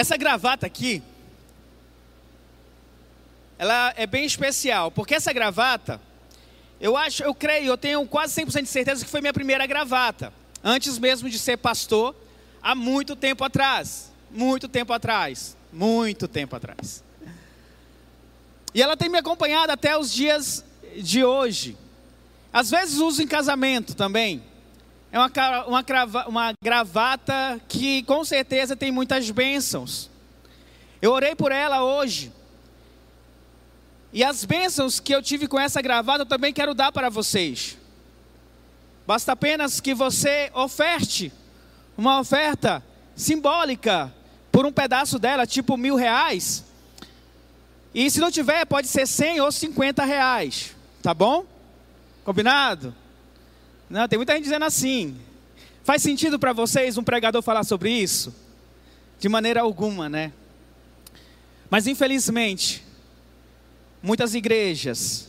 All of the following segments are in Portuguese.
Essa gravata aqui, ela é bem especial, porque essa gravata, eu acho, eu creio, eu tenho quase 100% de certeza que foi minha primeira gravata, antes mesmo de ser pastor, há muito tempo atrás, muito tempo atrás, muito tempo atrás. E ela tem me acompanhado até os dias de hoje. Às vezes uso em casamento também. É uma, uma, uma gravata que com certeza tem muitas bênçãos. Eu orei por ela hoje. E as bênçãos que eu tive com essa gravata eu também quero dar para vocês. Basta apenas que você oferte uma oferta simbólica por um pedaço dela, tipo mil reais. E se não tiver, pode ser cem ou cinquenta reais. Tá bom? Combinado? Não, tem muita gente dizendo assim. Faz sentido para vocês um pregador falar sobre isso? De maneira alguma, né? Mas infelizmente, muitas igrejas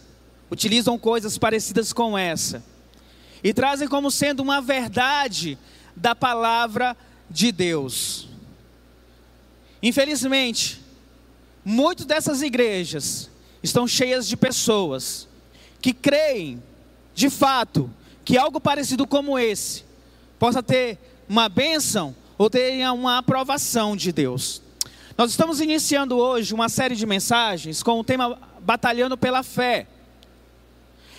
utilizam coisas parecidas com essa e trazem como sendo uma verdade da palavra de Deus. Infelizmente, muitas dessas igrejas estão cheias de pessoas que creem, de fato, que algo parecido como esse possa ter uma bênção ou tenha uma aprovação de Deus. Nós estamos iniciando hoje uma série de mensagens com o tema Batalhando pela Fé.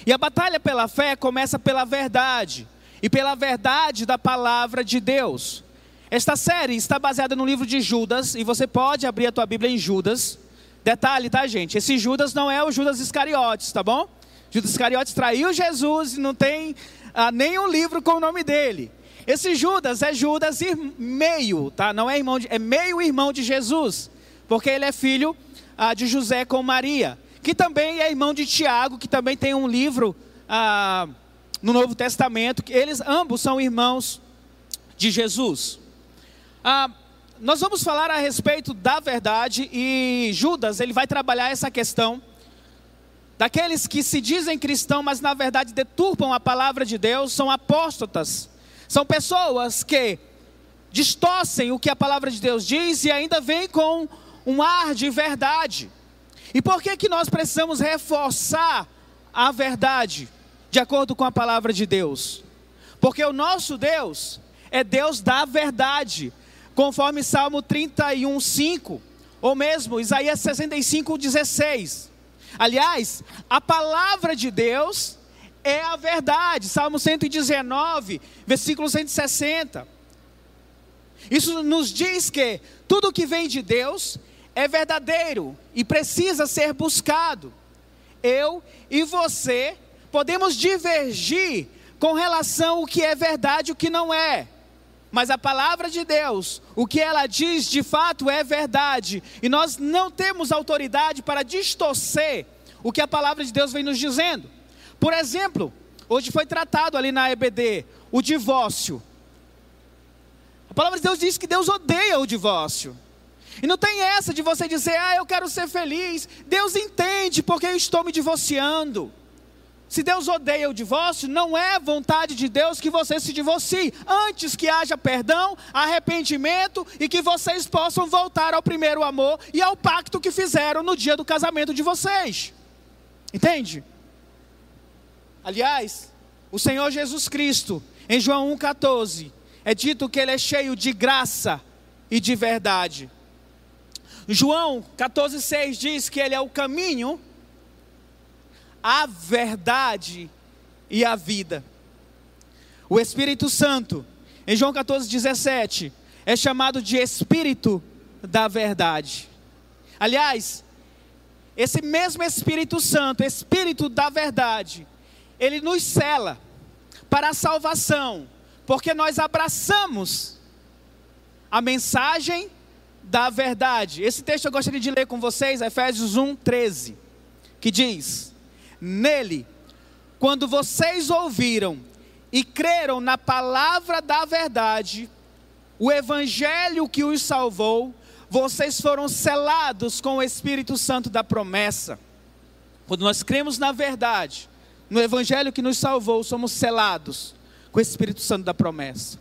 E a batalha pela fé começa pela verdade e pela verdade da palavra de Deus. Esta série está baseada no livro de Judas e você pode abrir a tua Bíblia em Judas. Detalhe, tá, gente? Esse Judas não é o Judas Iscariotes, tá bom? Judas Iscariotes traiu Jesus e não tem ah, nenhum livro com o nome dele. Esse Judas é Judas meio, tá? Não é irmão, de, é meio irmão de Jesus, porque ele é filho ah, de José com Maria, que também é irmão de Tiago, que também tem um livro ah, no Novo Testamento, que eles ambos são irmãos de Jesus. Ah, nós vamos falar a respeito da verdade e Judas ele vai trabalhar essa questão daqueles que se dizem cristãos, mas na verdade deturpam a palavra de Deus, são apóstatas. São pessoas que distorcem o que a palavra de Deus diz e ainda vêm com um ar de verdade. E por que que nós precisamos reforçar a verdade de acordo com a palavra de Deus? Porque o nosso Deus é Deus da verdade, conforme Salmo 31, 5, ou mesmo Isaías 65, 16. Aliás, a palavra de Deus é a verdade. Salmo 119, versículo 160. Isso nos diz que tudo que vem de Deus é verdadeiro e precisa ser buscado. Eu e você podemos divergir com relação ao que é verdade e o que não é. Mas a palavra de Deus, o que ela diz de fato é verdade. E nós não temos autoridade para distorcer o que a palavra de Deus vem nos dizendo. Por exemplo, hoje foi tratado ali na EBD o divórcio. A palavra de Deus diz que Deus odeia o divórcio. E não tem essa de você dizer, ah, eu quero ser feliz. Deus entende porque eu estou me divorciando. Se Deus odeia o divórcio, não é vontade de Deus que você se divorcie. Antes que haja perdão, arrependimento e que vocês possam voltar ao primeiro amor e ao pacto que fizeram no dia do casamento de vocês. Entende? Aliás, o Senhor Jesus Cristo, em João 1,14, é dito que ele é cheio de graça e de verdade. João 14,6 diz que ele é o caminho a verdade e a vida. O Espírito Santo, em João 14, 17, é chamado de Espírito da verdade. Aliás, esse mesmo Espírito Santo, Espírito da verdade, ele nos cela para a salvação, porque nós abraçamos a mensagem da verdade. Esse texto eu gostaria de ler com vocês, Efésios 1, 13, que diz: nele. Quando vocês ouviram e creram na palavra da verdade, o evangelho que os salvou, vocês foram selados com o Espírito Santo da promessa. Quando nós cremos na verdade, no evangelho que nos salvou, somos selados com o Espírito Santo da promessa.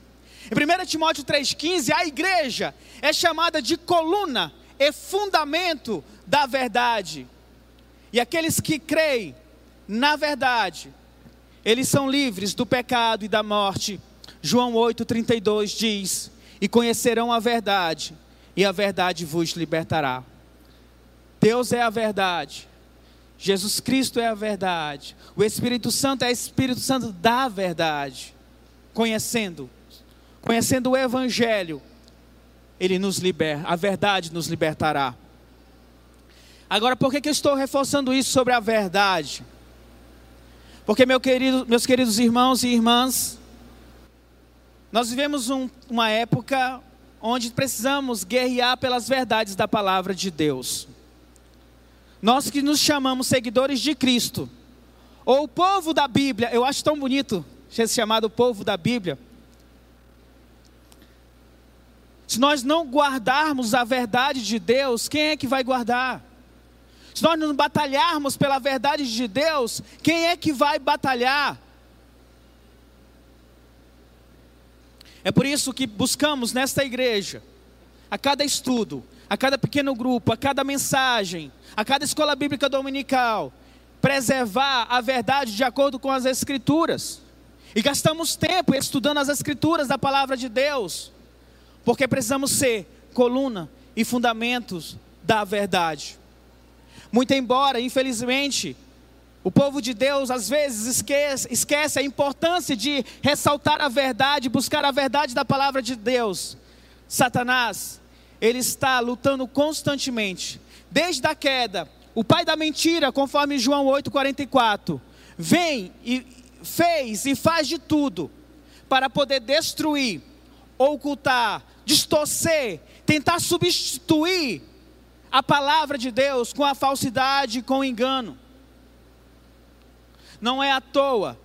Em 1 Timóteo 3,15, a igreja é chamada de coluna e fundamento da verdade. E aqueles que creem na verdade, eles são livres do pecado e da morte. João 8,32 diz: E conhecerão a verdade, e a verdade vos libertará. Deus é a verdade. Jesus Cristo é a verdade. O Espírito Santo é o Espírito Santo da verdade. Conhecendo, conhecendo o Evangelho, ele nos liberta, a verdade nos libertará. Agora, por que, que eu estou reforçando isso sobre a verdade? Porque, meu querido, meus queridos irmãos e irmãs, nós vivemos um, uma época onde precisamos guerrear pelas verdades da palavra de Deus. Nós que nos chamamos seguidores de Cristo, ou o povo da Bíblia, eu acho tão bonito ser chamado povo da Bíblia. Se nós não guardarmos a verdade de Deus, quem é que vai guardar? Se nós não batalharmos pela verdade de Deus, quem é que vai batalhar? É por isso que buscamos nesta igreja, a cada estudo, a cada pequeno grupo, a cada mensagem, a cada escola bíblica dominical, preservar a verdade de acordo com as Escrituras. E gastamos tempo estudando as Escrituras da palavra de Deus, porque precisamos ser coluna e fundamentos da verdade. Muito embora, infelizmente, o povo de Deus às vezes esquece, esquece, a importância de ressaltar a verdade, buscar a verdade da palavra de Deus. Satanás ele está lutando constantemente. Desde a queda, o pai da mentira, conforme João 8,44, vem e fez e faz de tudo para poder destruir, ocultar, distorcer, tentar substituir a palavra de Deus com a falsidade, com o engano. Não é à toa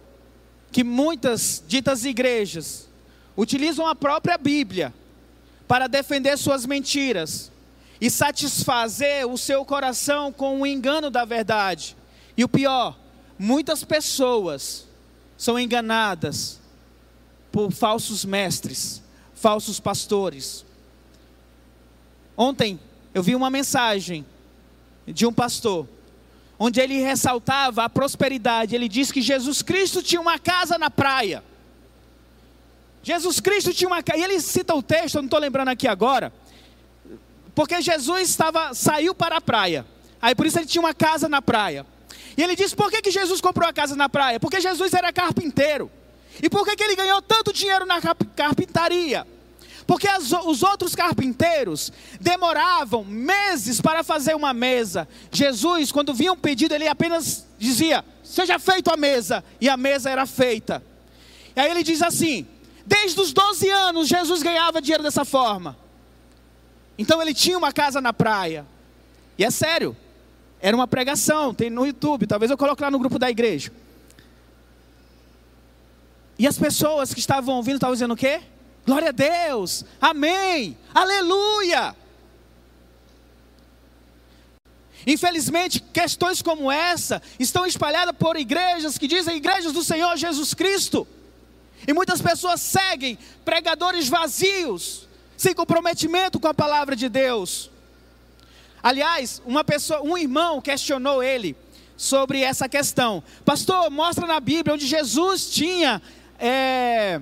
que muitas ditas igrejas utilizam a própria Bíblia para defender suas mentiras e satisfazer o seu coração com o engano da verdade. E o pior, muitas pessoas são enganadas por falsos mestres, falsos pastores. Ontem eu vi uma mensagem de um pastor, onde ele ressaltava a prosperidade. Ele disse que Jesus Cristo tinha uma casa na praia. Jesus Cristo tinha uma casa, e ele cita o texto, eu não estou lembrando aqui agora, porque Jesus estava, saiu para a praia, aí por isso ele tinha uma casa na praia. E ele disse: por que, que Jesus comprou a casa na praia? Porque Jesus era carpinteiro. E por que, que ele ganhou tanto dinheiro na carpintaria? Porque as, os outros carpinteiros demoravam meses para fazer uma mesa. Jesus, quando vinha um pedido, ele apenas dizia: Seja feita a mesa. E a mesa era feita. E aí ele diz assim: Desde os 12 anos, Jesus ganhava dinheiro dessa forma. Então ele tinha uma casa na praia. E é sério. Era uma pregação, tem no YouTube, talvez eu coloque lá no grupo da igreja. E as pessoas que estavam ouvindo estavam dizendo o quê? Glória a Deus, amém, aleluia. Infelizmente, questões como essa estão espalhadas por igrejas que dizem igrejas do Senhor Jesus Cristo. E muitas pessoas seguem pregadores vazios, sem comprometimento com a palavra de Deus. Aliás, uma pessoa, um irmão questionou ele sobre essa questão. Pastor, mostra na Bíblia onde Jesus tinha é,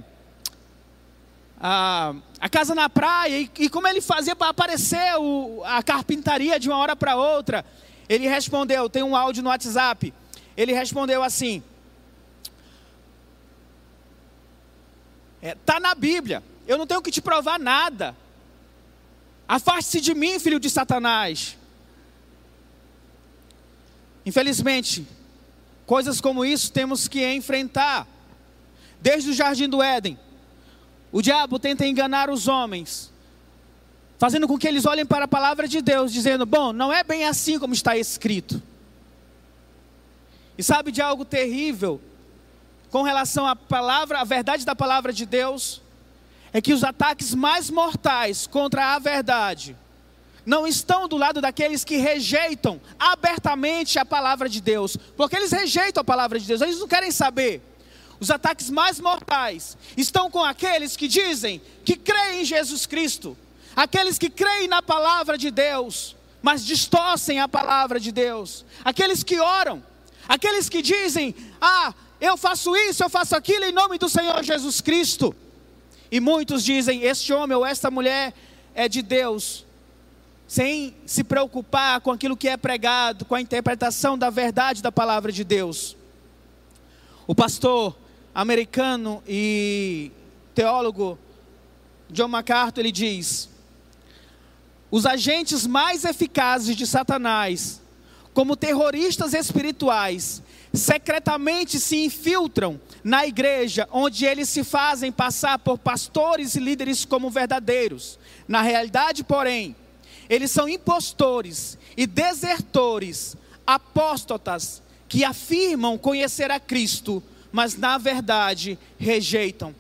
a, a, casa na praia e, e como ele fazia para aparecer o, a carpintaria de uma hora para outra. Ele respondeu, tem um áudio no WhatsApp. Ele respondeu assim: é, na Bíblia. Eu não tenho que te provar nada. Afaste-se de mim, filho de Satanás. Infelizmente, coisas como isso temos que enfrentar. Desde o jardim do Éden, o diabo tenta enganar os homens, fazendo com que eles olhem para a palavra de Deus, dizendo: Bom, não é bem assim como está escrito. E sabe de algo terrível? com relação à palavra, à verdade da palavra de Deus, é que os ataques mais mortais contra a verdade não estão do lado daqueles que rejeitam abertamente a palavra de Deus, porque eles rejeitam a palavra de Deus, eles não querem saber. Os ataques mais mortais, estão com aqueles que dizem que creem em Jesus Cristo, aqueles que creem na palavra de Deus, mas distorcem a palavra de Deus, aqueles que oram, aqueles que dizem: Ah, eu faço isso, eu faço aquilo em nome do Senhor Jesus Cristo. E muitos dizem: Este homem ou esta mulher é de Deus, sem se preocupar com aquilo que é pregado, com a interpretação da verdade da palavra de Deus. O pastor americano e teólogo John MacArthur ele diz: os agentes mais eficazes de Satanás, como terroristas espirituais, secretamente se infiltram na igreja, onde eles se fazem passar por pastores e líderes como verdadeiros. Na realidade, porém, eles são impostores e desertores, apóstatas, que afirmam conhecer a Cristo, mas na verdade rejeitam.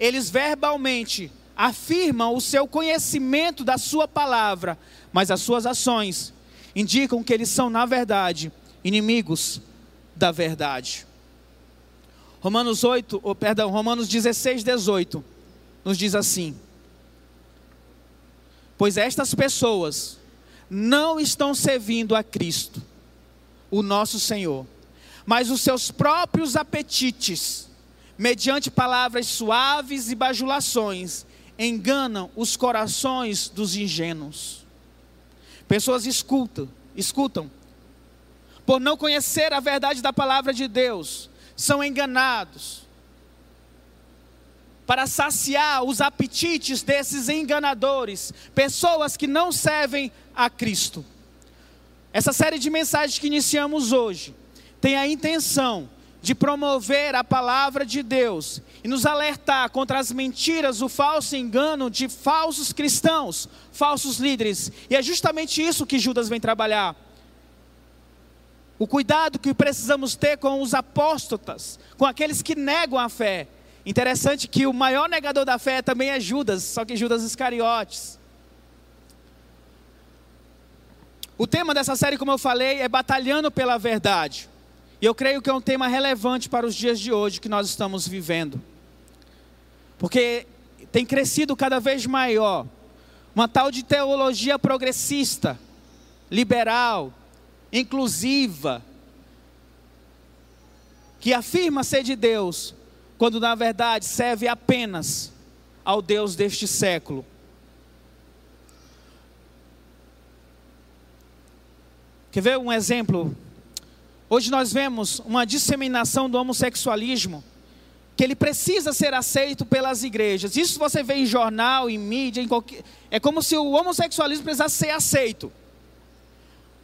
Eles verbalmente afirmam o seu conhecimento da Sua palavra, mas as suas ações indicam que eles são, na verdade, inimigos da verdade. Romanos 8, oh, perdão, Romanos 16, 18, nos diz assim: Pois estas pessoas não estão servindo a Cristo, o nosso Senhor, mas os seus próprios apetites, mediante palavras suaves e bajulações, enganam os corações dos ingênuos. Pessoas escutam, escutam, por não conhecer a verdade da palavra de Deus, são enganados para saciar os apetites desses enganadores, pessoas que não servem a Cristo. Essa série de mensagens que iniciamos hoje tem a intenção de promover a palavra de Deus e nos alertar contra as mentiras, o falso engano de falsos cristãos, falsos líderes. E é justamente isso que Judas vem trabalhar. O cuidado que precisamos ter com os apóstotas, com aqueles que negam a fé Interessante que o maior negador da fé também é Judas, só que Judas Iscariotes. O tema dessa série, como eu falei, é batalhando pela verdade. E eu creio que é um tema relevante para os dias de hoje que nós estamos vivendo. Porque tem crescido cada vez maior uma tal de teologia progressista, liberal, inclusiva, que afirma ser de Deus, quando na verdade serve apenas ao Deus deste século. Quer ver um exemplo? Hoje nós vemos uma disseminação do homossexualismo, que ele precisa ser aceito pelas igrejas. Isso você vê em jornal, em mídia, em qualquer... é como se o homossexualismo precisasse ser aceito.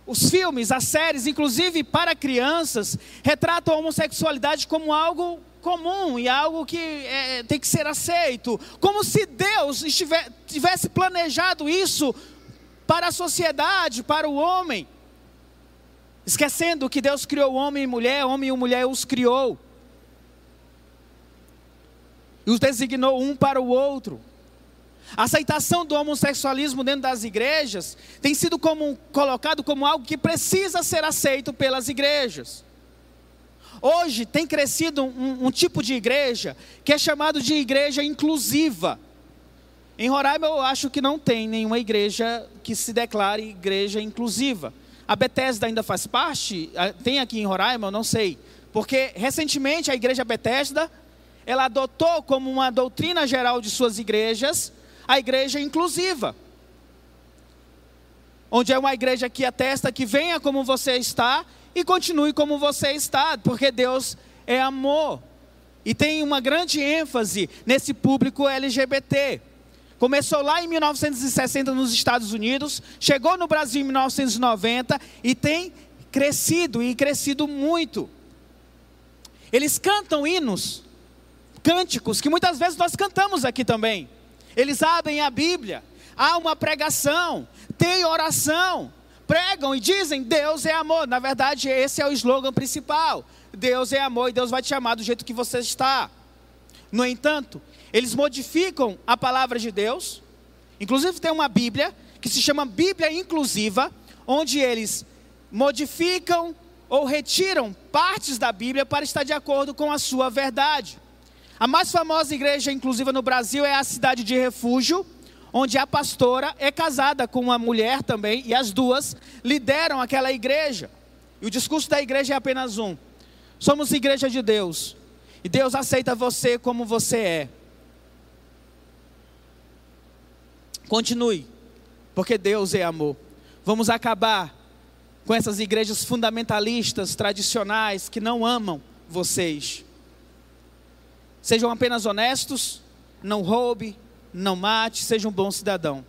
Os filmes, as séries, inclusive para crianças, retratam a homossexualidade como algo comum e algo que é, tem que ser aceito. Como se Deus estiver, tivesse planejado isso para a sociedade, para o homem. Esquecendo que Deus criou homem e mulher, homem e mulher os criou. E os designou um para o outro. A aceitação do homossexualismo dentro das igrejas tem sido como, colocado como algo que precisa ser aceito pelas igrejas. Hoje tem crescido um, um tipo de igreja que é chamado de igreja inclusiva. Em Roraima eu acho que não tem nenhuma igreja que se declare igreja inclusiva. A Bethesda ainda faz parte? Tem aqui em Roraima? Eu não sei. Porque recentemente a igreja Bethesda, ela adotou como uma doutrina geral de suas igrejas, a igreja inclusiva. Onde é uma igreja que atesta que venha como você está e continue como você está, porque Deus é amor. E tem uma grande ênfase nesse público LGBT. Começou lá em 1960 nos Estados Unidos, chegou no Brasil em 1990 e tem crescido e crescido muito. Eles cantam hinos, cânticos que muitas vezes nós cantamos aqui também. Eles abrem a Bíblia, há uma pregação, tem oração, pregam e dizem: Deus é amor. Na verdade, esse é o slogan principal. Deus é amor e Deus vai te amar do jeito que você está. No entanto, eles modificam a palavra de Deus. Inclusive, tem uma Bíblia que se chama Bíblia Inclusiva, onde eles modificam ou retiram partes da Bíblia para estar de acordo com a sua verdade. A mais famosa igreja inclusiva no Brasil é a Cidade de Refúgio, onde a pastora é casada com uma mulher também, e as duas lideram aquela igreja. E o discurso da igreja é apenas um: somos igreja de Deus, e Deus aceita você como você é. Continue, porque Deus é amor. Vamos acabar com essas igrejas fundamentalistas, tradicionais, que não amam vocês. Sejam apenas honestos, não roube, não mate, seja um bom cidadão.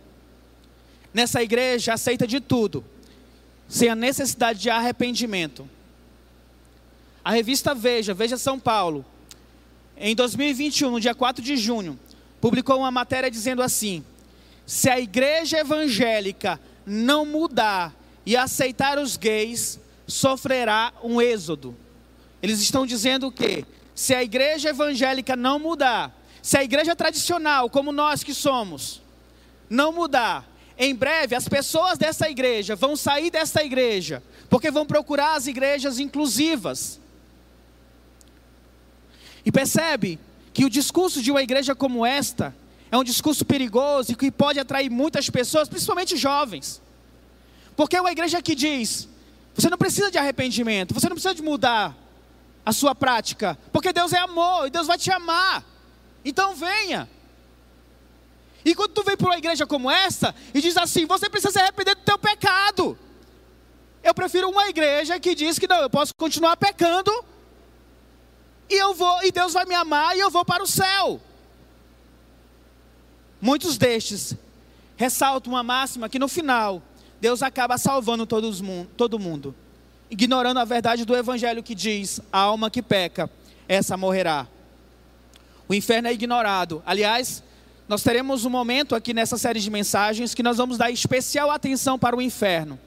Nessa igreja aceita de tudo, sem a necessidade de arrependimento. A revista Veja, Veja São Paulo, em 2021, no dia 4 de junho, publicou uma matéria dizendo assim: se a igreja evangélica não mudar e aceitar os gays, sofrerá um êxodo. Eles estão dizendo que se a igreja evangélica não mudar, se a igreja tradicional, como nós que somos, não mudar, em breve as pessoas dessa igreja vão sair dessa igreja, porque vão procurar as igrejas inclusivas. E percebe que o discurso de uma igreja como esta é um discurso perigoso e que pode atrair muitas pessoas, principalmente jovens. Porque é uma igreja que diz: você não precisa de arrependimento, você não precisa de mudar a sua prática, porque Deus é amor e Deus vai te amar. Então venha. E quando tu vem para uma igreja como essa e diz assim: você precisa se arrepender do teu pecado. Eu prefiro uma igreja que diz que não, eu posso continuar pecando e eu vou e Deus vai me amar e eu vou para o céu. Muitos destes ressaltam uma máxima que no final Deus acaba salvando todos, todo mundo, ignorando a verdade do Evangelho que diz: a alma que peca, essa morrerá. O inferno é ignorado. Aliás, nós teremos um momento aqui nessa série de mensagens que nós vamos dar especial atenção para o inferno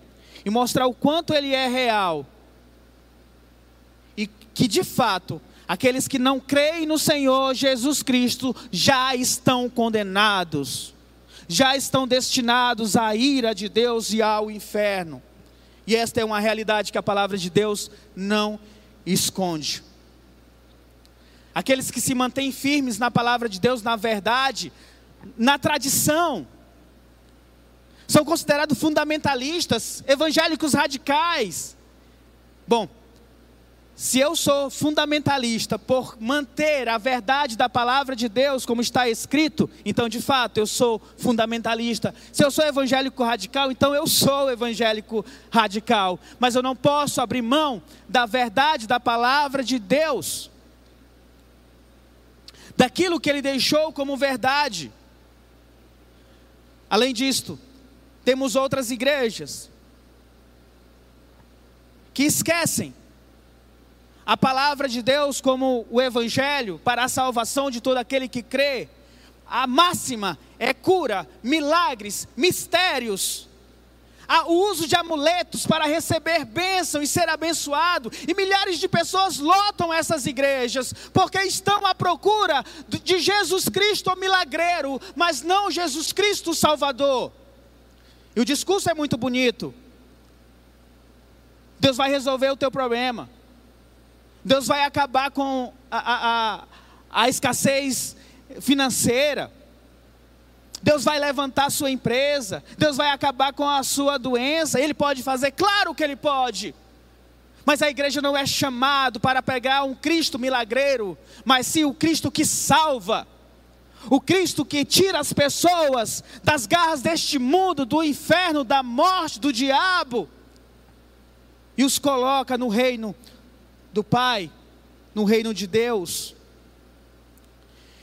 e mostrar o quanto ele é real. E que de fato Aqueles que não creem no Senhor Jesus Cristo já estão condenados, já estão destinados à ira de Deus e ao inferno. E esta é uma realidade que a palavra de Deus não esconde. Aqueles que se mantêm firmes na palavra de Deus, na verdade, na tradição, são considerados fundamentalistas, evangélicos radicais. Bom, se eu sou fundamentalista por manter a verdade da palavra de Deus como está escrito, então de fato eu sou fundamentalista. Se eu sou evangélico radical, então eu sou evangélico radical. Mas eu não posso abrir mão da verdade da palavra de Deus, daquilo que Ele deixou como verdade. Além disto, temos outras igrejas que esquecem a palavra de Deus como o evangelho para a salvação de todo aquele que crê. A máxima é cura, milagres, mistérios. O uso de amuletos para receber bênção e ser abençoado. E milhares de pessoas lotam essas igrejas, porque estão à procura de Jesus Cristo milagreiro, mas não Jesus Cristo Salvador. E o discurso é muito bonito. Deus vai resolver o teu problema. Deus vai acabar com a, a, a escassez financeira. Deus vai levantar a sua empresa. Deus vai acabar com a sua doença. Ele pode fazer, claro que ele pode. Mas a igreja não é chamado para pegar um Cristo milagreiro, mas sim o Cristo que salva. O Cristo que tira as pessoas das garras deste mundo, do inferno, da morte, do diabo, e os coloca no reino do Pai, no reino de Deus.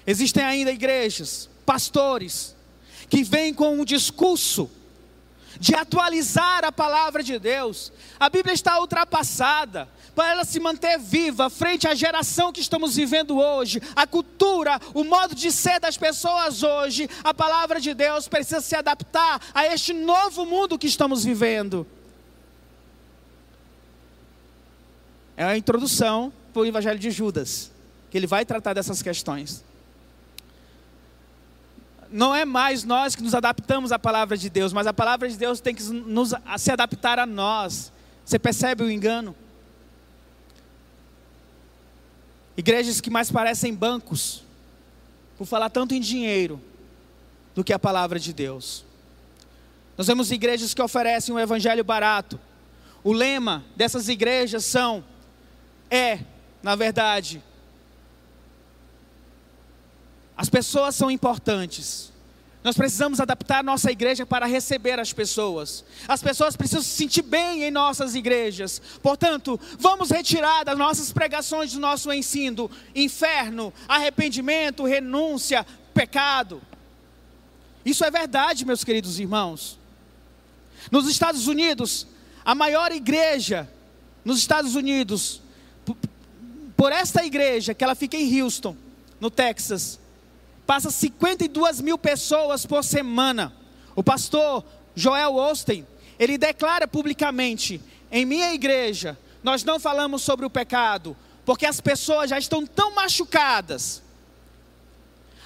Existem ainda igrejas, pastores, que vêm com um discurso de atualizar a palavra de Deus. A Bíblia está ultrapassada. Para ela se manter viva frente à geração que estamos vivendo hoje, a cultura, o modo de ser das pessoas hoje, a palavra de Deus precisa se adaptar a este novo mundo que estamos vivendo. É a introdução para o Evangelho de Judas, que ele vai tratar dessas questões. Não é mais nós que nos adaptamos à palavra de Deus, mas a palavra de Deus tem que nos, se adaptar a nós. Você percebe o engano? Igrejas que mais parecem bancos por falar tanto em dinheiro do que a palavra de Deus. Nós vemos igrejas que oferecem um evangelho barato. O lema dessas igrejas são é, na verdade, as pessoas são importantes. Nós precisamos adaptar nossa igreja para receber as pessoas. As pessoas precisam se sentir bem em nossas igrejas. Portanto, vamos retirar das nossas pregações, do nosso ensino, inferno, arrependimento, renúncia, pecado. Isso é verdade, meus queridos irmãos. Nos Estados Unidos, a maior igreja nos Estados Unidos, por esta igreja, que ela fica em Houston, no Texas, passa 52 mil pessoas por semana. O pastor Joel Osteen, ele declara publicamente: em minha igreja, nós não falamos sobre o pecado, porque as pessoas já estão tão machucadas.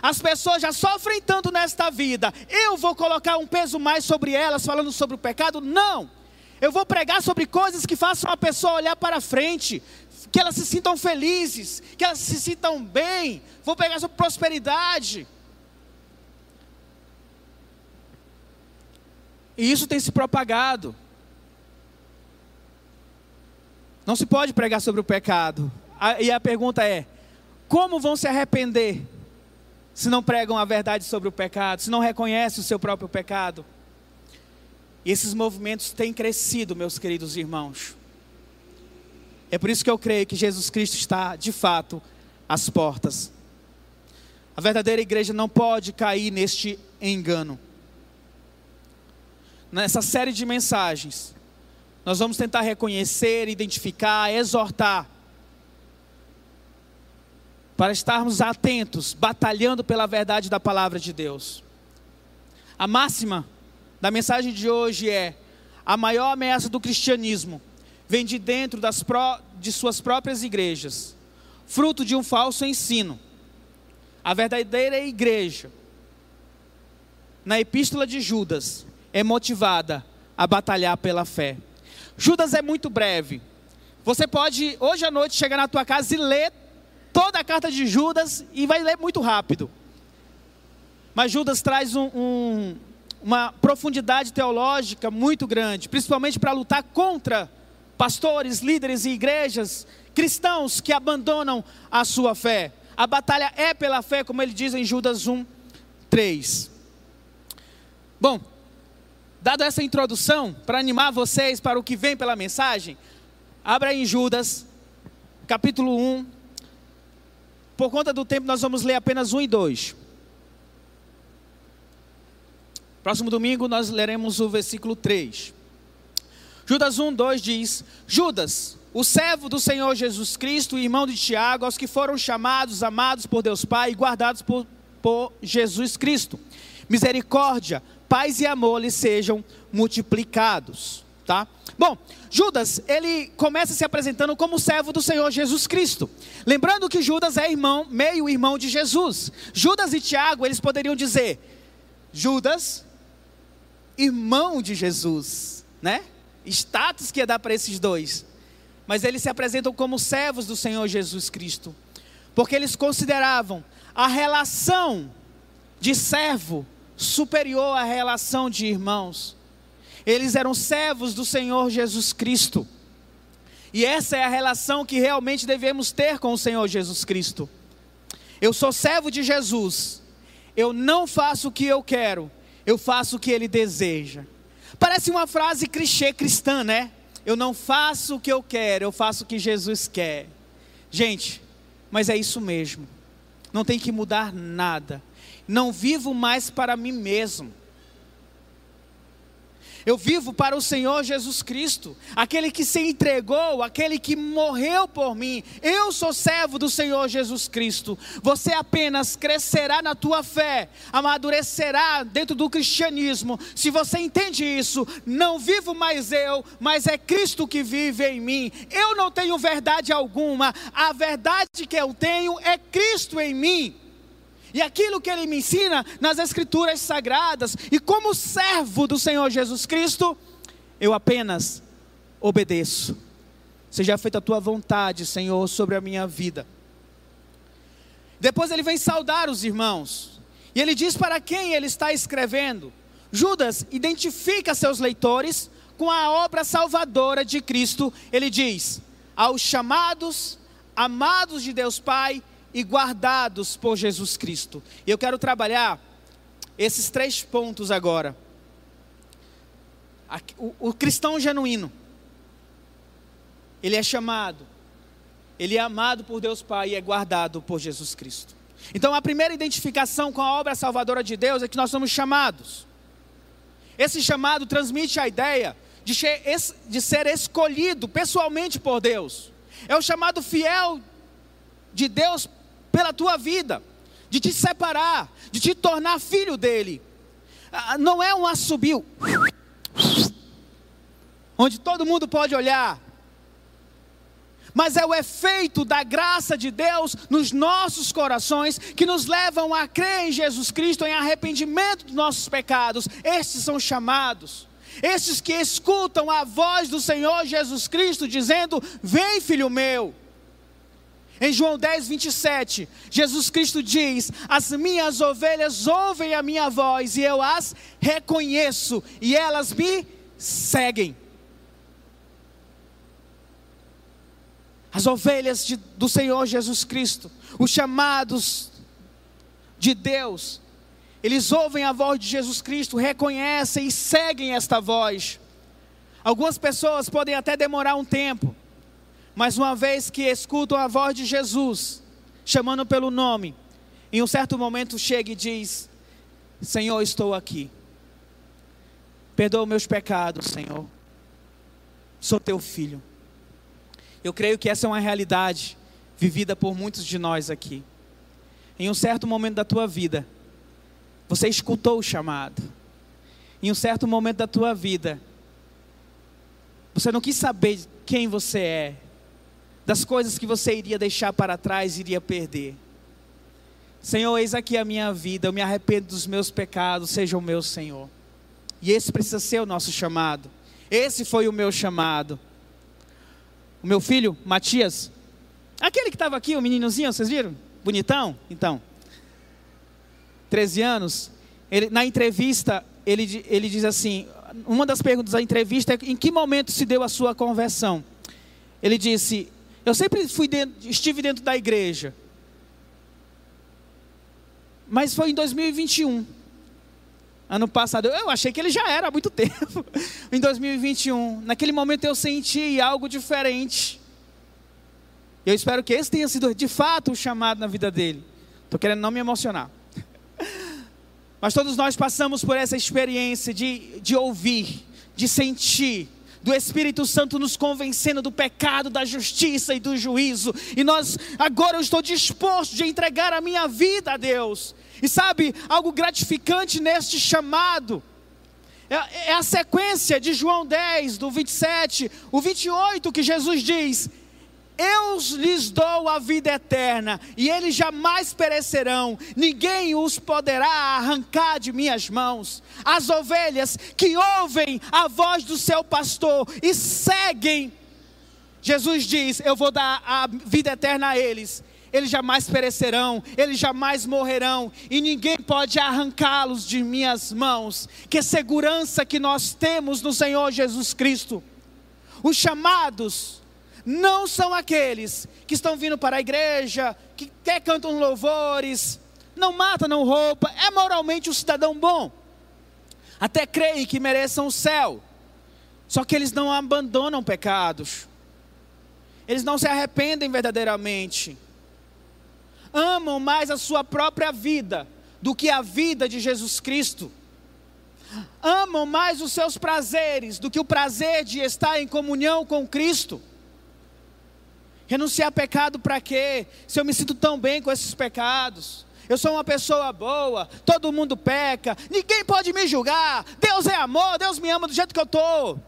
As pessoas já sofrem tanto nesta vida. Eu vou colocar um peso mais sobre elas falando sobre o pecado? Não. Eu vou pregar sobre coisas que façam a pessoa olhar para frente, que elas se sintam felizes, que elas se sintam bem. Vou pegar sobre prosperidade. E isso tem se propagado. Não se pode pregar sobre o pecado. E a pergunta é: como vão se arrepender se não pregam a verdade sobre o pecado, se não reconhecem o seu próprio pecado? E esses movimentos têm crescido, meus queridos irmãos. É por isso que eu creio que Jesus Cristo está, de fato, às portas. A verdadeira igreja não pode cair neste engano. Nessa série de mensagens, nós vamos tentar reconhecer, identificar, exortar, para estarmos atentos, batalhando pela verdade da palavra de Deus. A máxima da mensagem de hoje é: a maior ameaça do cristianismo vem de dentro das pró, de suas próprias igrejas, fruto de um falso ensino. A verdadeira igreja, na epístola de Judas, é motivada a batalhar pela fé. Judas é muito breve. Você pode, hoje à noite, chegar na tua casa e ler toda a carta de Judas e vai ler muito rápido. Mas Judas traz um, um, uma profundidade teológica muito grande, principalmente para lutar contra pastores, líderes e igrejas cristãos que abandonam a sua fé. A batalha é pela fé, como ele diz em Judas 1, 3. Bom, dado essa introdução, para animar vocês para o que vem pela mensagem, abra em Judas, capítulo 1. Por conta do tempo, nós vamos ler apenas 1 e 2. Próximo domingo, nós leremos o versículo 3. Judas 1, 2 diz: Judas, o servo do Senhor Jesus Cristo, irmão de Tiago, aos que foram chamados, amados por Deus Pai e guardados por, por Jesus Cristo. Misericórdia, paz e amor lhes sejam multiplicados. Tá? Bom, Judas, ele começa se apresentando como servo do Senhor Jesus Cristo. Lembrando que Judas é irmão, meio irmão de Jesus. Judas e Tiago, eles poderiam dizer: Judas, irmão de Jesus, né? Status que ia dar para esses dois. Mas eles se apresentam como servos do Senhor Jesus Cristo, porque eles consideravam a relação de servo superior à relação de irmãos. Eles eram servos do Senhor Jesus Cristo. E essa é a relação que realmente devemos ter com o Senhor Jesus Cristo. Eu sou servo de Jesus. Eu não faço o que eu quero, eu faço o que ele deseja. Parece uma frase clichê cristã, né? Eu não faço o que eu quero, eu faço o que Jesus quer. Gente, mas é isso mesmo. Não tem que mudar nada. Não vivo mais para mim mesmo. Eu vivo para o Senhor Jesus Cristo, aquele que se entregou, aquele que morreu por mim. Eu sou servo do Senhor Jesus Cristo. Você apenas crescerá na tua fé, amadurecerá dentro do cristianismo. Se você entende isso, não vivo mais eu, mas é Cristo que vive em mim. Eu não tenho verdade alguma, a verdade que eu tenho é Cristo em mim. E aquilo que ele me ensina nas Escrituras Sagradas, e como servo do Senhor Jesus Cristo, eu apenas obedeço. Seja feita a tua vontade, Senhor, sobre a minha vida. Depois ele vem saudar os irmãos. E ele diz para quem ele está escrevendo. Judas identifica seus leitores com a obra salvadora de Cristo. Ele diz: aos chamados, amados de Deus Pai e guardados por Jesus Cristo. E eu quero trabalhar esses três pontos agora. O, cristão genuíno, ele é chamado, ele é amado por Deus Pai e é guardado por Jesus Cristo. Então, a primeira identificação com a obra salvadora de Deus é que nós somos chamados. Esse chamado transmite a ideia de ser escolhido pessoalmente por Deus. É o chamado fiel de Deus pela tua vida, de te separar, de te tornar filho dele. Ah, não é um assobio, onde todo mundo pode olhar, mas é o efeito da graça de Deus nos nossos corações que nos levam a crer em Jesus Cristo, em arrependimento dos nossos pecados. Estes são chamados. Estes que escutam a voz do Senhor Jesus Cristo dizendo: Vem, filho meu. Em João 10, 27, Jesus Cristo diz: As minhas ovelhas ouvem a minha voz e eu as reconheço e elas me seguem. As ovelhas de, do Senhor Jesus Cristo, os chamados de Deus, eles ouvem a voz de Jesus Cristo, reconhecem e seguem esta voz. Algumas pessoas podem até demorar um tempo, mas uma vez que escutam a voz de Jesus, chamando pelo nome, em um certo momento chega e diz: Senhor, estou aqui. Perdoa meus pecados, Senhor. Sou teu filho. Eu creio que essa é uma realidade vivida por muitos de nós aqui. Em um certo momento da tua vida, você escutou o chamado. Em um certo momento da tua vida, você não quis saber quem você é, das coisas que você iria deixar para trás, iria perder. Senhor, eis aqui a minha vida, eu me arrependo dos meus pecados, seja o meu Senhor. E esse precisa ser o nosso chamado. Esse foi o meu chamado. O meu filho, Matias, aquele que estava aqui, o meninozinho, vocês viram? Bonitão? Então, 13 anos, ele, na entrevista, ele, ele diz assim: uma das perguntas da entrevista é em que momento se deu a sua conversão? Ele disse: eu sempre fui dentro, estive dentro da igreja. Mas foi em 2021. Ano passado, eu achei que ele já era há muito tempo. em 2021, naquele momento eu senti algo diferente. Eu espero que esse tenha sido de fato o chamado na vida dele. Estou querendo não me emocionar. Mas todos nós passamos por essa experiência de, de ouvir, de sentir, do Espírito Santo nos convencendo do pecado, da justiça e do juízo. E nós, agora eu estou disposto de entregar a minha vida a Deus. E sabe, algo gratificante neste chamado. É, é a sequência de João 10, do 27, o 28, que Jesus diz: eu lhes dou a vida eterna, e eles jamais perecerão, ninguém os poderá arrancar de minhas mãos. As ovelhas que ouvem a voz do seu pastor e seguem, Jesus diz: Eu vou dar a vida eterna a eles. Eles jamais perecerão, eles jamais morrerão, e ninguém pode arrancá-los de minhas mãos. Que segurança que nós temos no Senhor Jesus Cristo. Os chamados, não são aqueles que estão vindo para a igreja, que quer cantam louvores, não mata, não roupa, é moralmente um cidadão bom, até creem que mereçam o céu, só que eles não abandonam pecados, eles não se arrependem verdadeiramente, amam mais a sua própria vida do que a vida de Jesus Cristo. Amam mais os seus prazeres do que o prazer de estar em comunhão com Cristo. Renunciar a pecado para quê? Se eu me sinto tão bem com esses pecados. Eu sou uma pessoa boa, todo mundo peca, ninguém pode me julgar. Deus é amor, Deus me ama do jeito que eu estou.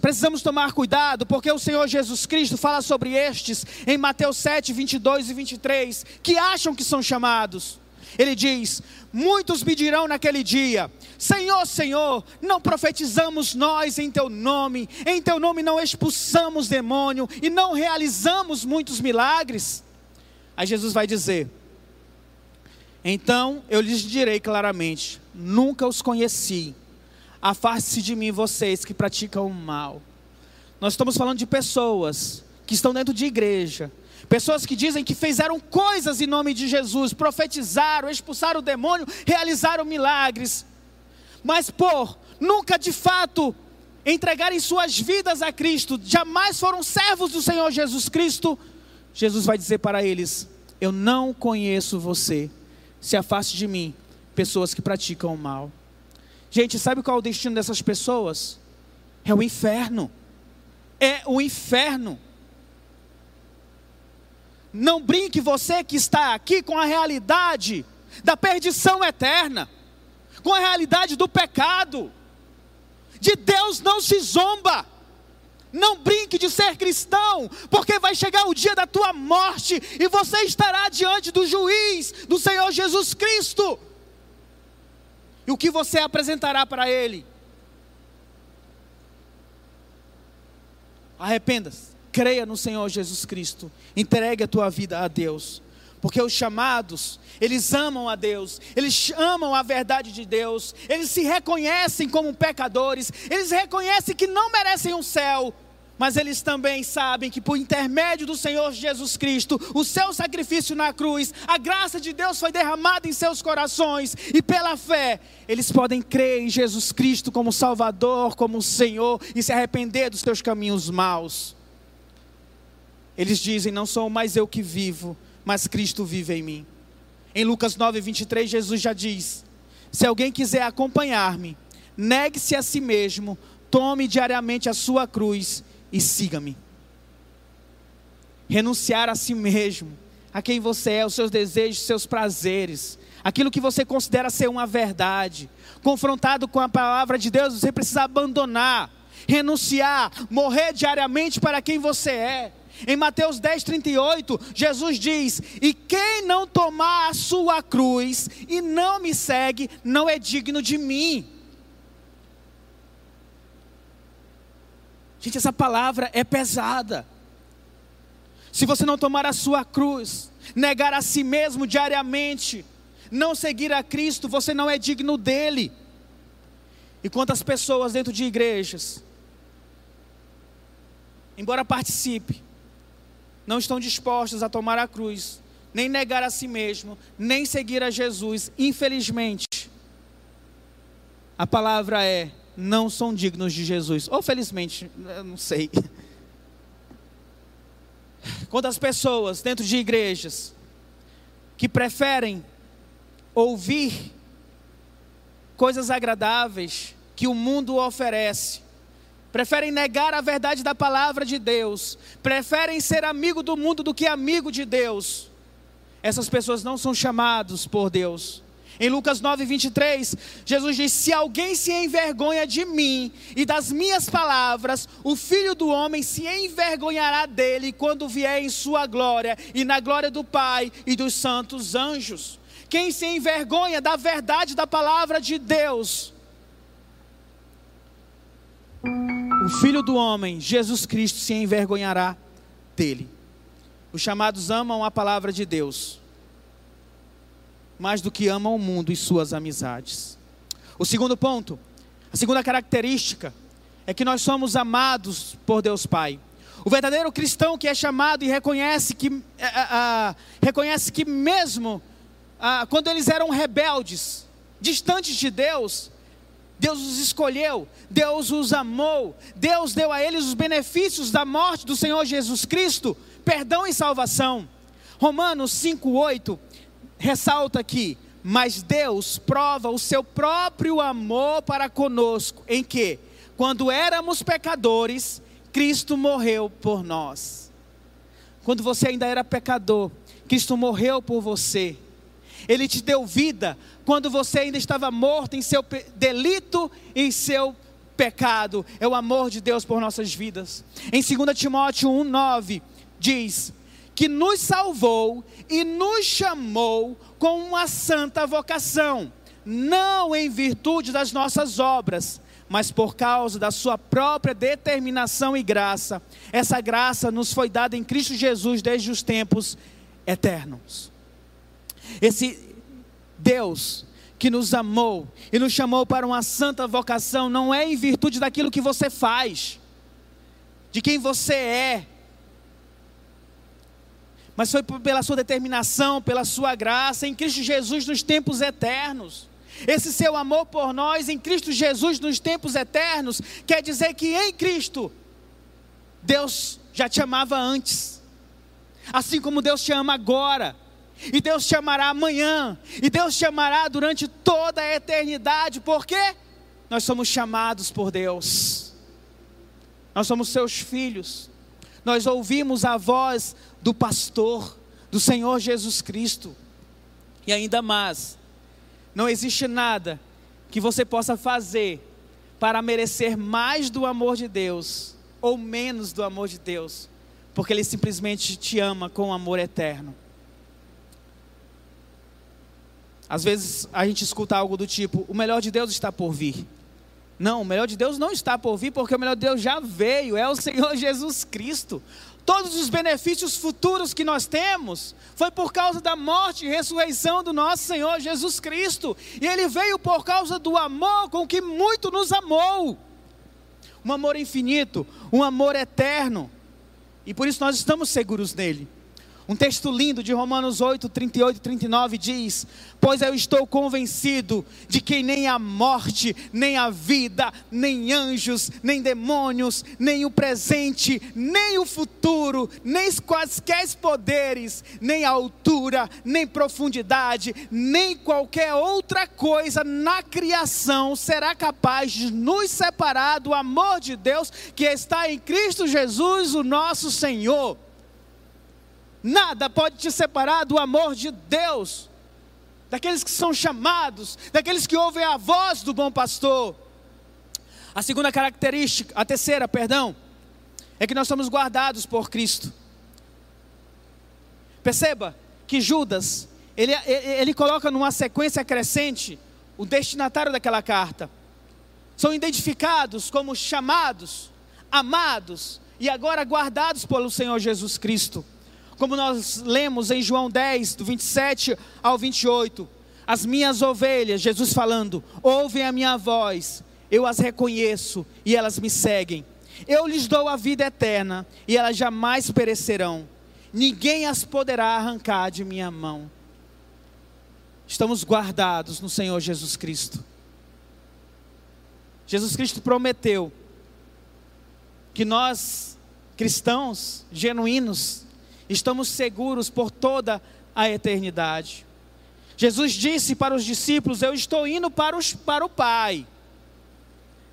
Precisamos tomar cuidado, porque o Senhor Jesus Cristo fala sobre estes em Mateus 7, 22 e 23, que acham que são chamados. Ele diz: Muitos me dirão naquele dia: Senhor, Senhor, não profetizamos nós em teu nome, em teu nome não expulsamos demônio e não realizamos muitos milagres. Aí Jesus vai dizer: Então eu lhes direi claramente: nunca os conheci. Afaste-se de mim, vocês que praticam o mal. Nós estamos falando de pessoas que estão dentro de igreja, pessoas que dizem que fizeram coisas em nome de Jesus, profetizaram, expulsaram o demônio, realizaram milagres, mas por nunca de fato entregarem suas vidas a Cristo, jamais foram servos do Senhor Jesus Cristo, Jesus vai dizer para eles: Eu não conheço você, se afaste de mim, pessoas que praticam o mal. Gente, sabe qual é o destino dessas pessoas? É o inferno. É o inferno. Não brinque você que está aqui com a realidade da perdição eterna, com a realidade do pecado. De Deus não se zomba. Não brinque de ser cristão, porque vai chegar o dia da tua morte e você estará diante do juiz, do Senhor Jesus Cristo. E o que você apresentará para Ele? Arrependa-se, creia no Senhor Jesus Cristo, entregue a tua vida a Deus, porque os chamados, eles amam a Deus, eles amam a verdade de Deus, eles se reconhecem como pecadores, eles reconhecem que não merecem o um céu, mas eles também sabem que por intermédio do Senhor Jesus Cristo, o seu sacrifício na cruz, a graça de Deus foi derramada em seus corações, e pela fé, eles podem crer em Jesus Cristo como Salvador, como Senhor, e se arrepender dos seus caminhos maus. Eles dizem: Não sou mais eu que vivo, mas Cristo vive em mim. Em Lucas 9, 23, Jesus já diz: Se alguém quiser acompanhar-me, negue-se a si mesmo, tome diariamente a sua cruz e siga-me. Renunciar a si mesmo, a quem você é, os seus desejos, seus prazeres, aquilo que você considera ser uma verdade. Confrontado com a palavra de Deus, você precisa abandonar, renunciar, morrer diariamente para quem você é. Em Mateus 10, 38, Jesus diz: E quem não tomar a sua cruz e não me segue, não é digno de mim. Gente, essa palavra é pesada. Se você não tomar a sua cruz, negar a si mesmo diariamente, não seguir a Cristo, você não é digno dele. E quantas pessoas dentro de igrejas, embora participe, não estão dispostas a tomar a cruz, nem negar a si mesmo, nem seguir a Jesus. Infelizmente, a palavra é: não são dignos de Jesus. Ou felizmente, não sei. Quantas pessoas dentro de igrejas que preferem ouvir coisas agradáveis que o mundo oferece, preferem negar a verdade da palavra de Deus, preferem ser amigo do mundo do que amigo de Deus. Essas pessoas não são chamados por Deus. Em Lucas 9, 23, Jesus diz: Se alguém se envergonha de mim e das minhas palavras, o filho do homem se envergonhará dele quando vier em sua glória e na glória do Pai e dos santos anjos. Quem se envergonha da verdade da palavra de Deus, o filho do homem, Jesus Cristo, se envergonhará dele. Os chamados amam a palavra de Deus mais do que amam o mundo e suas amizades. O segundo ponto, a segunda característica, é que nós somos amados por Deus Pai. O verdadeiro cristão que é chamado e reconhece que, é, é, reconhece que mesmo quando eles eram rebeldes, distantes de Deus, Deus os escolheu, Deus os amou, Deus deu a eles os benefícios da morte do Senhor Jesus Cristo, perdão e salvação. Romanos 5,8 ressalta aqui, mas Deus prova o seu próprio amor para conosco, em que, quando éramos pecadores, Cristo morreu por nós. Quando você ainda era pecador, Cristo morreu por você. Ele te deu vida quando você ainda estava morto em seu delito e em seu pecado. É o amor de Deus por nossas vidas. Em 2 Timóteo 1,9 diz: que nos salvou e nos chamou com uma santa vocação, não em virtude das nossas obras, mas por causa da sua própria determinação e graça. Essa graça nos foi dada em Cristo Jesus desde os tempos eternos. Esse Deus que nos amou e nos chamou para uma santa vocação não é em virtude daquilo que você faz, de quem você é, mas foi pela sua determinação, pela sua graça em Cristo Jesus nos tempos eternos. Esse seu amor por nós em Cristo Jesus nos tempos eternos quer dizer que em Cristo Deus já te amava antes, assim como Deus te ama agora, e Deus te amará amanhã, e Deus te amará durante toda a eternidade, porque nós somos chamados por Deus, nós somos seus filhos, nós ouvimos a voz do pastor, do Senhor Jesus Cristo, e ainda mais, não existe nada que você possa fazer para merecer mais do amor de Deus ou menos do amor de Deus, porque Ele simplesmente te ama com amor eterno. Às vezes a gente escuta algo do tipo: o melhor de Deus está por vir. Não, o melhor de Deus não está por vir, porque o melhor de Deus já veio, é o Senhor Jesus Cristo. Todos os benefícios futuros que nós temos foi por causa da morte e ressurreição do nosso Senhor Jesus Cristo. E Ele veio por causa do amor com que muito nos amou. Um amor infinito, um amor eterno. E por isso nós estamos seguros nele. Um texto lindo de Romanos 8, 38 e 39 diz: Pois eu estou convencido de que nem a morte, nem a vida, nem anjos, nem demônios, nem o presente, nem o futuro, nem quaisquer poderes, nem altura, nem profundidade, nem qualquer outra coisa na criação será capaz de nos separar do amor de Deus que está em Cristo Jesus, o nosso Senhor. Nada pode te separar do amor de Deus, daqueles que são chamados, daqueles que ouvem a voz do bom pastor. A segunda característica, a terceira, perdão, é que nós somos guardados por Cristo. Perceba que Judas, ele, ele, coloca numa sequência crescente o destinatário daquela carta. São identificados como chamados, amados e agora guardados pelo Senhor Jesus Cristo como nós lemos em João 10, do 27 ao 28. As minhas ovelhas, Jesus falando, ouvem a minha voz, eu as reconheço e elas me seguem. Eu lhes dou a vida eterna e elas jamais perecerão. Ninguém as poderá arrancar de minha mão. Estamos guardados no Senhor Jesus Cristo. Jesus Cristo prometeu que nós, cristãos genuínos, estamos seguros por toda a eternidade. Jesus disse para os discípulos: Eu estou indo para, os, para o Pai,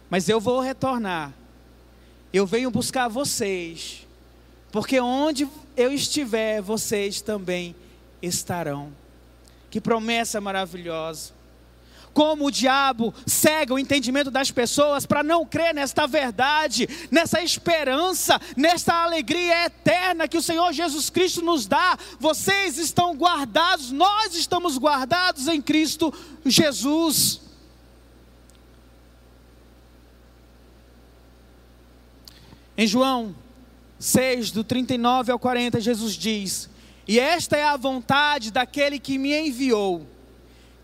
mas eu vou retornar. Eu venho buscar vocês, porque onde eu estiver, vocês também estarão. Que promessa maravilhosa como o diabo cega o entendimento das pessoas para não crer nesta verdade, nessa esperança, nesta alegria eterna que o Senhor Jesus Cristo nos dá. Vocês estão guardados, nós estamos guardados em Cristo Jesus. Em João 6, do 39 ao 40, Jesus diz: E esta é a vontade daquele que me enviou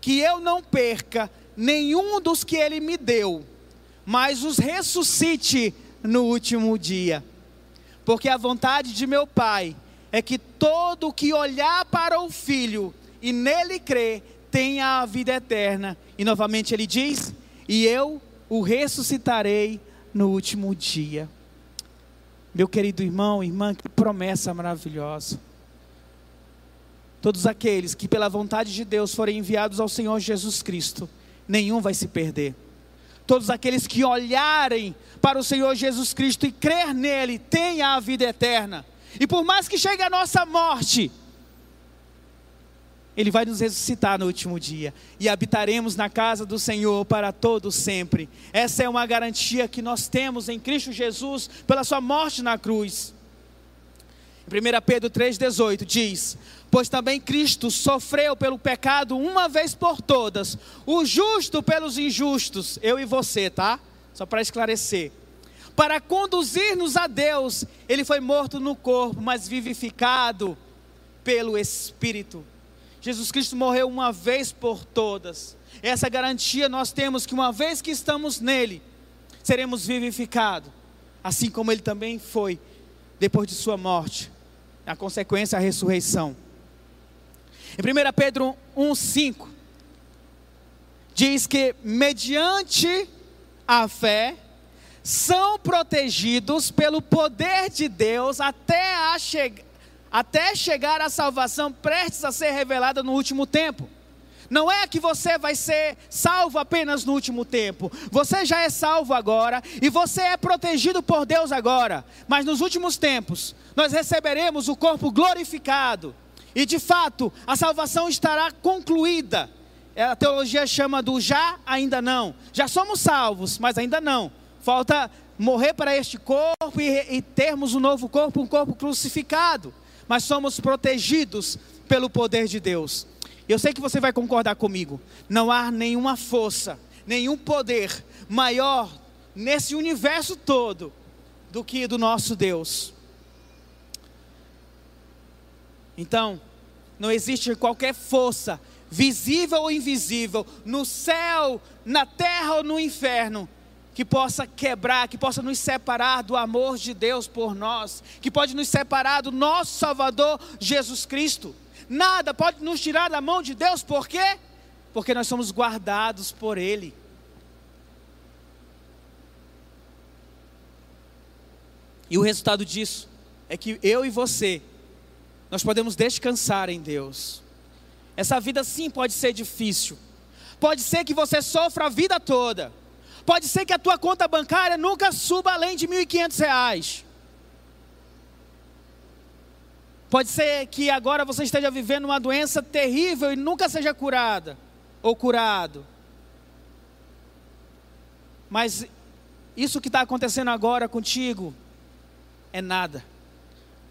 que eu não perca nenhum dos que ele me deu, mas os ressuscite no último dia. Porque a vontade de meu Pai é que todo que olhar para o Filho e nele crer tenha a vida eterna. E novamente ele diz: E eu o ressuscitarei no último dia. Meu querido irmão, irmã, que promessa maravilhosa. Todos aqueles que, pela vontade de Deus, forem enviados ao Senhor Jesus Cristo, nenhum vai se perder. Todos aqueles que olharem para o Senhor Jesus Cristo e crer nele, têm a vida eterna. E por mais que chegue a nossa morte, ele vai nos ressuscitar no último dia e habitaremos na casa do Senhor para todo sempre. Essa é uma garantia que nós temos em Cristo Jesus pela sua morte na cruz. Em 1 Pedro 3,18 diz: Pois também Cristo sofreu pelo pecado uma vez por todas, o justo pelos injustos, eu e você, tá? Só para esclarecer. Para conduzir-nos a Deus, ele foi morto no corpo, mas vivificado pelo Espírito. Jesus Cristo morreu uma vez por todas. Essa garantia nós temos que uma vez que estamos nele, seremos vivificados, assim como ele também foi depois de sua morte, a consequência a ressurreição. Em 1 Pedro 1:5 diz que mediante a fé são protegidos pelo poder de Deus até, a che até chegar à salvação prestes a ser revelada no último tempo. Não é que você vai ser salvo apenas no último tempo. Você já é salvo agora e você é protegido por Deus agora. Mas nos últimos tempos, nós receberemos o corpo glorificado. E de fato, a salvação estará concluída. A teologia chama do já, ainda não. Já somos salvos, mas ainda não. Falta morrer para este corpo e, e termos um novo corpo, um corpo crucificado. Mas somos protegidos pelo poder de Deus. Eu sei que você vai concordar comigo. Não há nenhuma força, nenhum poder maior nesse universo todo do que do nosso Deus. Então, não existe qualquer força, visível ou invisível, no céu, na terra ou no inferno, que possa quebrar, que possa nos separar do amor de Deus por nós, que pode nos separar do nosso Salvador Jesus Cristo. Nada pode nos tirar da mão de Deus, por quê? Porque nós somos guardados por Ele. E o resultado disso é que eu e você, nós podemos descansar em Deus. Essa vida sim pode ser difícil. Pode ser que você sofra a vida toda. Pode ser que a tua conta bancária nunca suba além de R$ 1.500. Pode ser que agora você esteja vivendo uma doença terrível e nunca seja curada ou curado. Mas isso que está acontecendo agora contigo é nada.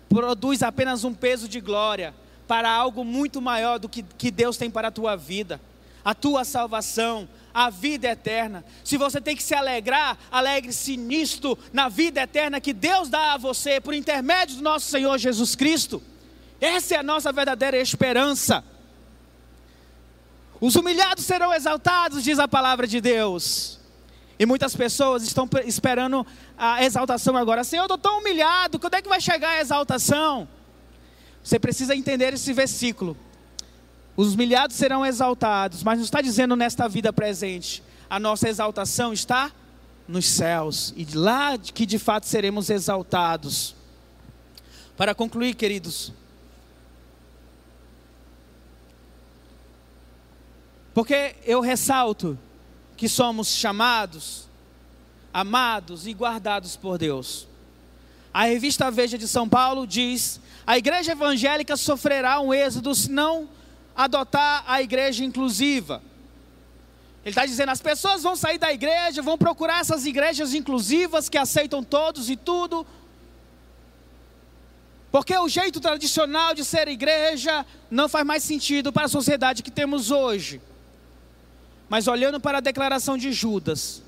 Produz apenas um peso de glória para algo muito maior do que, que Deus tem para a tua vida, a tua salvação, a vida eterna. Se você tem que se alegrar, alegre-se nisto, na vida eterna que Deus dá a você por intermédio do nosso Senhor Jesus Cristo. Essa é a nossa verdadeira esperança. Os humilhados serão exaltados, diz a palavra de Deus. E muitas pessoas estão esperando a exaltação agora. Senhor, eu estou tão humilhado, quando é que vai chegar a exaltação? Você precisa entender esse versículo. Os humilhados serão exaltados, mas não está dizendo nesta vida presente. A nossa exaltação está nos céus e de lá que de fato seremos exaltados. Para concluir, queridos, porque eu ressalto que somos chamados, amados e guardados por Deus. A revista Veja de São Paulo diz: a igreja evangélica sofrerá um êxodo se não adotar a igreja inclusiva. Ele está dizendo: as pessoas vão sair da igreja, vão procurar essas igrejas inclusivas que aceitam todos e tudo. Porque o jeito tradicional de ser igreja não faz mais sentido para a sociedade que temos hoje. Mas olhando para a declaração de Judas,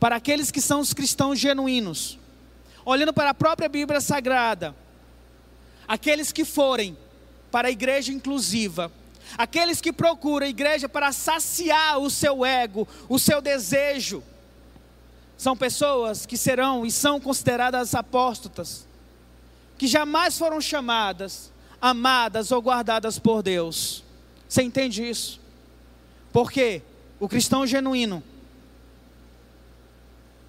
para aqueles que são os cristãos genuínos, olhando para a própria Bíblia Sagrada, aqueles que forem para a igreja inclusiva, aqueles que procuram a igreja para saciar o seu ego, o seu desejo, são pessoas que serão e são consideradas apóstotas, que jamais foram chamadas, amadas ou guardadas por Deus. Você entende isso? Por quê? O cristão genuíno,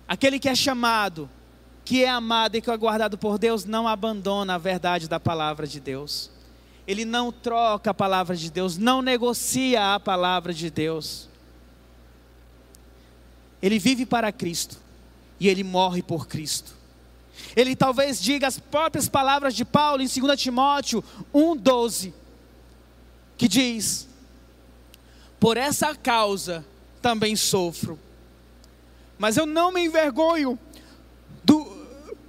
aquele que é chamado, que é amado e que é guardado por Deus, não abandona a verdade da palavra de Deus. Ele não troca a palavra de Deus, não negocia a palavra de Deus. Ele vive para Cristo e ele morre por Cristo. Ele talvez diga as próprias palavras de Paulo em 2 Timóteo 1,12, que diz: por essa causa também sofro. Mas eu não me envergonho do.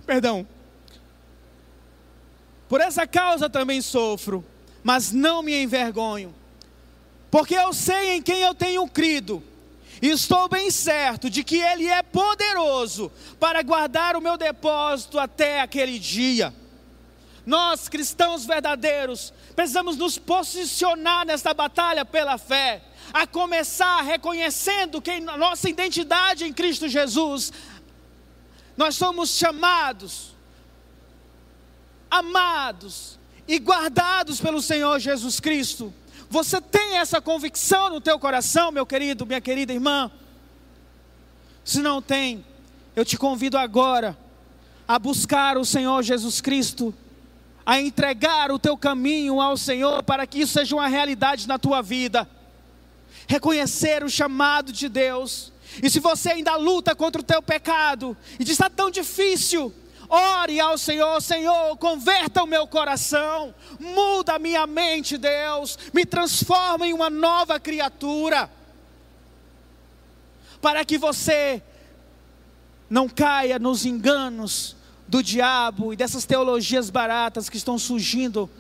Perdão. Por essa causa também sofro, mas não me envergonho. Porque eu sei em quem eu tenho crido. E estou bem certo de que Ele é poderoso para guardar o meu depósito até aquele dia. Nós, cristãos verdadeiros, precisamos nos posicionar nesta batalha pela fé, a começar reconhecendo que nossa identidade em Cristo Jesus, nós somos chamados, amados e guardados pelo Senhor Jesus Cristo. Você tem essa convicção no teu coração, meu querido, minha querida irmã? Se não tem, eu te convido agora a buscar o Senhor Jesus Cristo a entregar o teu caminho ao Senhor para que isso seja uma realidade na tua vida. Reconhecer o chamado de Deus. E se você ainda luta contra o teu pecado e diz está tão difícil, ore ao Senhor, Senhor, converta o meu coração, muda a minha mente, Deus, me transforma em uma nova criatura. Para que você não caia nos enganos do diabo e dessas teologias baratas que estão surgindo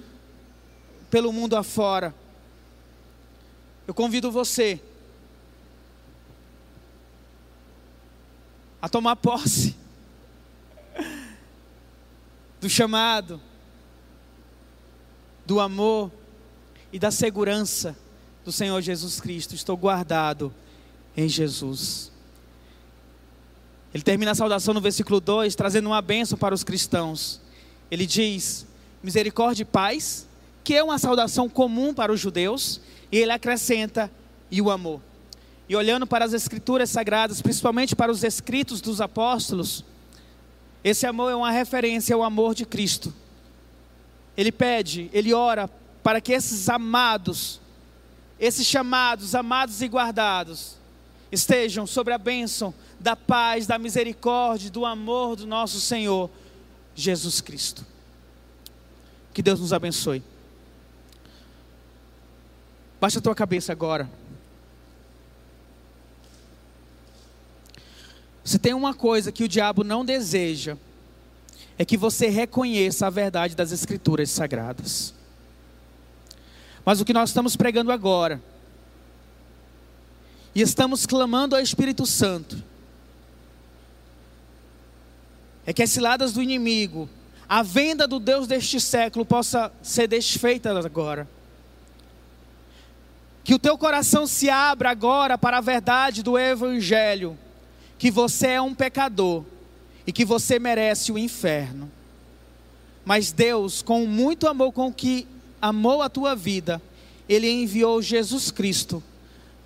pelo mundo afora. Eu convido você a tomar posse do chamado, do amor e da segurança do Senhor Jesus Cristo. Estou guardado em Jesus. Ele termina a saudação no versículo 2, trazendo uma bênção para os cristãos. Ele diz: misericórdia e paz, que é uma saudação comum para os judeus, e ele acrescenta: e o amor. E olhando para as escrituras sagradas, principalmente para os escritos dos apóstolos, esse amor é uma referência ao amor de Cristo. Ele pede, ele ora para que esses amados, esses chamados, amados e guardados, estejam sobre a bênção da paz, da misericórdia, do amor do nosso Senhor Jesus Cristo. Que Deus nos abençoe. Baixa a tua cabeça agora. Se tem uma coisa que o diabo não deseja, é que você reconheça a verdade das Escrituras sagradas. Mas o que nós estamos pregando agora, e estamos clamando ao Espírito Santo, é que as ciladas do inimigo, a venda do Deus deste século possa ser desfeita agora. Que o teu coração se abra agora para a verdade do Evangelho, que você é um pecador e que você merece o inferno. Mas Deus, com muito amor com que amou a tua vida, Ele enviou Jesus Cristo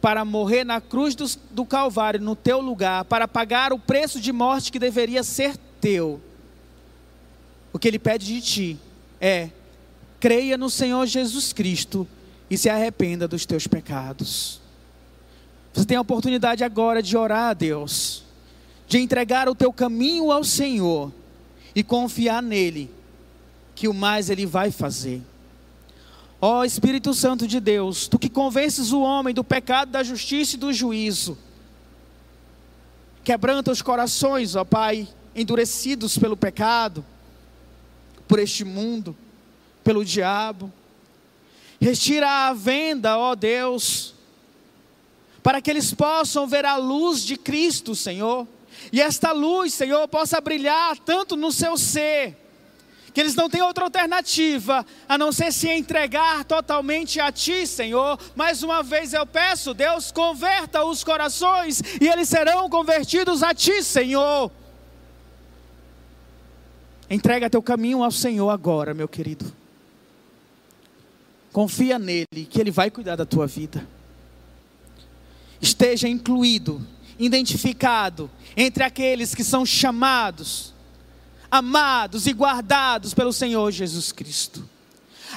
para morrer na cruz do, do Calvário, no teu lugar, para pagar o preço de morte que deveria ser teu. O que ele pede de ti é: creia no Senhor Jesus Cristo e se arrependa dos teus pecados. Você tem a oportunidade agora de orar a Deus, de entregar o teu caminho ao Senhor e confiar nele, que o mais ele vai fazer. Ó Espírito Santo de Deus, tu que convences o homem do pecado, da justiça e do juízo, quebranta os corações, ó Pai, endurecidos pelo pecado, por este mundo, pelo diabo. Retira a venda, ó Deus, para que eles possam ver a luz de Cristo, Senhor. E esta luz, Senhor, possa brilhar tanto no seu ser, que eles não têm outra alternativa a não ser se entregar totalmente a Ti, Senhor. Mais uma vez eu peço, Deus, converta os corações e eles serão convertidos a Ti, Senhor. Entrega teu caminho ao Senhor agora, meu querido. Confia nele, que ele vai cuidar da tua vida. Esteja incluído, identificado entre aqueles que são chamados, amados e guardados pelo Senhor Jesus Cristo.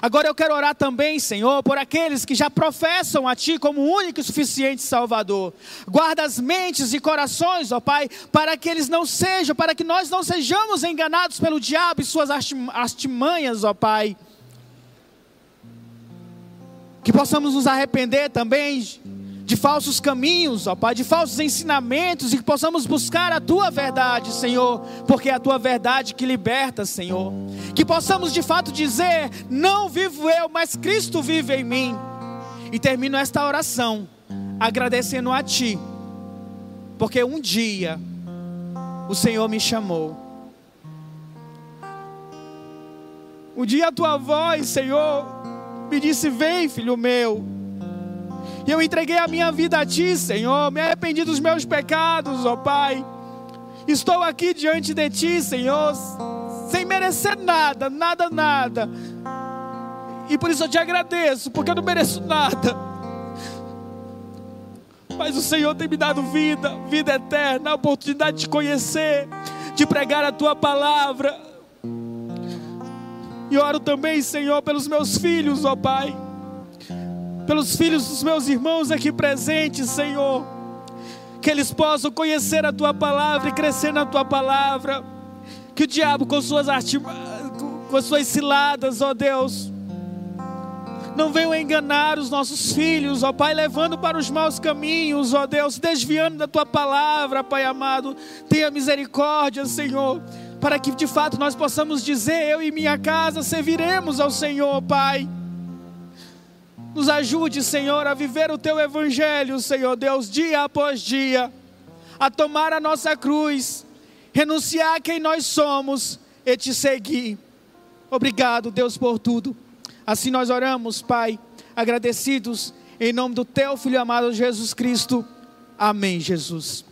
Agora eu quero orar também, Senhor, por aqueles que já professam a Ti como único e suficiente Salvador. Guarda as mentes e corações, ó Pai, para que eles não sejam, para que nós não sejamos enganados pelo diabo e suas artimanhas, ó Pai. Que possamos nos arrepender também de falsos caminhos, ó Pai, de falsos ensinamentos e que possamos buscar a tua verdade, Senhor, porque é a tua verdade que liberta, Senhor. Que possamos de fato dizer: não vivo eu, mas Cristo vive em mim. E termino esta oração agradecendo a Ti, porque um dia o Senhor me chamou. Um dia a tua voz, Senhor, me disse: Vem, filho meu. E eu entreguei a minha vida a ti, Senhor. Me arrependi dos meus pecados, ó Pai. Estou aqui diante de ti, Senhor, sem merecer nada, nada, nada. E por isso eu te agradeço, porque eu não mereço nada. Mas o Senhor tem me dado vida, vida eterna, a oportunidade de conhecer, de pregar a tua palavra. E oro também, Senhor, pelos meus filhos, ó Pai. Pelos filhos dos meus irmãos aqui presentes, Senhor. Que eles possam conhecer a tua palavra e crescer na tua palavra. Que o diabo, com suas, com suas ciladas, ó Deus, não venham enganar os nossos filhos, ó Pai, levando para os maus caminhos, ó Deus, desviando da tua palavra, Pai amado. Tenha misericórdia, Senhor, para que de fato nós possamos dizer: eu e minha casa serviremos ao Senhor, Pai. Nos ajude, Senhor, a viver o teu evangelho, Senhor Deus, dia após dia, a tomar a nossa cruz, renunciar a quem nós somos e te seguir. Obrigado, Deus, por tudo. Assim nós oramos, Pai, agradecidos em nome do teu filho amado Jesus Cristo. Amém, Jesus.